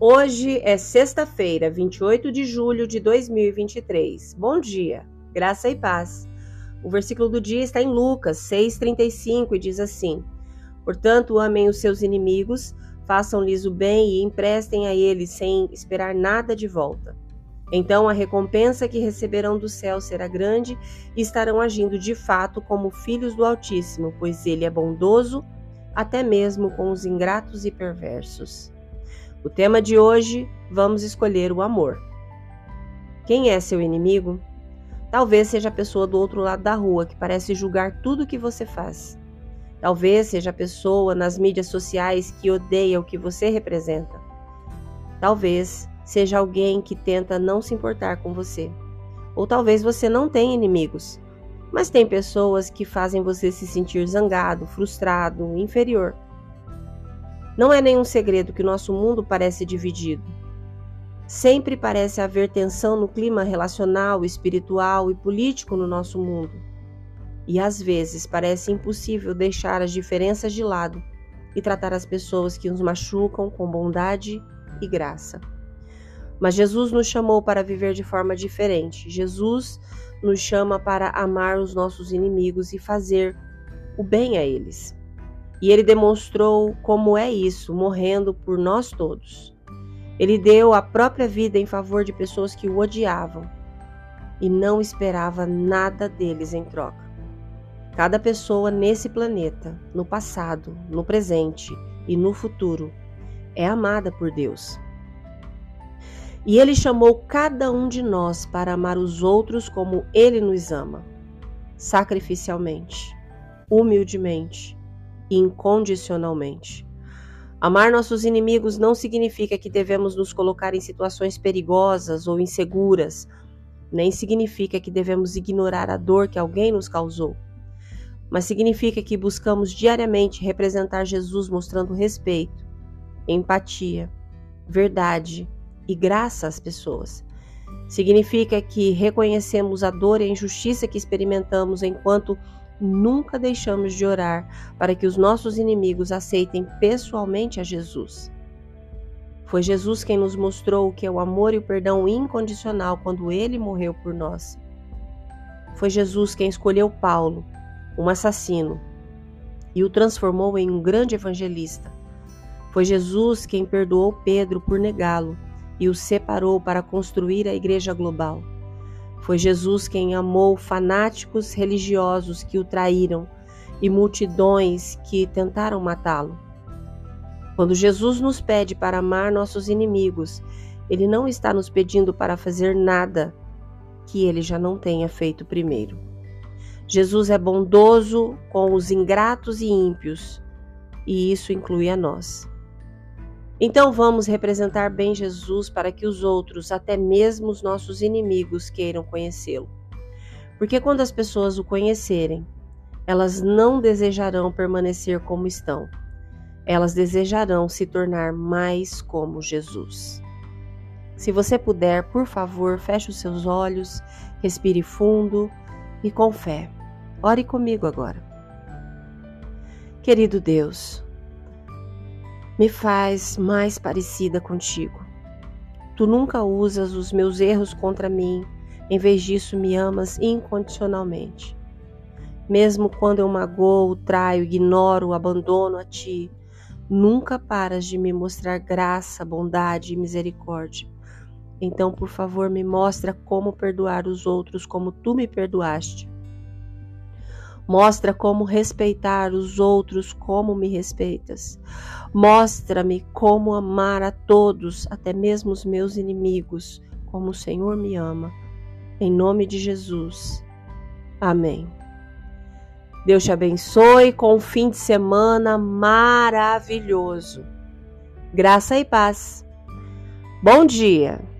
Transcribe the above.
Hoje é sexta-feira, 28 de julho de 2023. Bom dia, graça e paz. O versículo do dia está em Lucas 6,35 e diz assim: Portanto, amem os seus inimigos, façam-lhes o bem e emprestem a eles sem esperar nada de volta. Então a recompensa que receberão do céu será grande e estarão agindo de fato como filhos do Altíssimo, pois ele é bondoso até mesmo com os ingratos e perversos. O tema de hoje, vamos escolher o amor. Quem é seu inimigo? Talvez seja a pessoa do outro lado da rua que parece julgar tudo o que você faz. Talvez seja a pessoa nas mídias sociais que odeia o que você representa. Talvez seja alguém que tenta não se importar com você. Ou talvez você não tenha inimigos, mas tem pessoas que fazem você se sentir zangado, frustrado, inferior. Não é nenhum segredo que o nosso mundo parece dividido. Sempre parece haver tensão no clima relacional, espiritual e político no nosso mundo. E às vezes parece impossível deixar as diferenças de lado e tratar as pessoas que nos machucam com bondade e graça. Mas Jesus nos chamou para viver de forma diferente. Jesus nos chama para amar os nossos inimigos e fazer o bem a eles. E ele demonstrou como é isso, morrendo por nós todos. Ele deu a própria vida em favor de pessoas que o odiavam e não esperava nada deles em troca. Cada pessoa nesse planeta, no passado, no presente e no futuro, é amada por Deus. E ele chamou cada um de nós para amar os outros como ele nos ama, sacrificialmente, humildemente incondicionalmente. Amar nossos inimigos não significa que devemos nos colocar em situações perigosas ou inseguras, nem significa que devemos ignorar a dor que alguém nos causou, mas significa que buscamos diariamente representar Jesus mostrando respeito, empatia, verdade e graça às pessoas. Significa que reconhecemos a dor e a injustiça que experimentamos enquanto nunca deixamos de orar para que os nossos inimigos aceitem pessoalmente a Jesus. Foi Jesus quem nos mostrou o que é o amor e o perdão incondicional quando ele morreu por nós. Foi Jesus quem escolheu Paulo, um assassino, e o transformou em um grande evangelista. Foi Jesus quem perdoou Pedro por negá-lo e o separou para construir a igreja global. Foi Jesus quem amou fanáticos religiosos que o traíram e multidões que tentaram matá-lo. Quando Jesus nos pede para amar nossos inimigos, ele não está nos pedindo para fazer nada que ele já não tenha feito primeiro. Jesus é bondoso com os ingratos e ímpios, e isso inclui a nós. Então vamos representar bem Jesus para que os outros, até mesmo os nossos inimigos, queiram conhecê-lo. Porque quando as pessoas o conhecerem, elas não desejarão permanecer como estão. Elas desejarão se tornar mais como Jesus. Se você puder, por favor, feche os seus olhos, respire fundo e com fé. Ore comigo agora. Querido Deus, me faz mais parecida contigo. Tu nunca usas os meus erros contra mim, em vez disso me amas incondicionalmente. Mesmo quando eu magoo, traio, ignoro, abandono a ti, nunca paras de me mostrar graça, bondade e misericórdia. Então, por favor, me mostra como perdoar os outros como tu me perdoaste. Mostra como respeitar os outros como me respeitas. Mostra-me como amar a todos, até mesmo os meus inimigos, como o Senhor me ama. Em nome de Jesus. Amém. Deus te abençoe com um fim de semana maravilhoso. Graça e paz. Bom dia!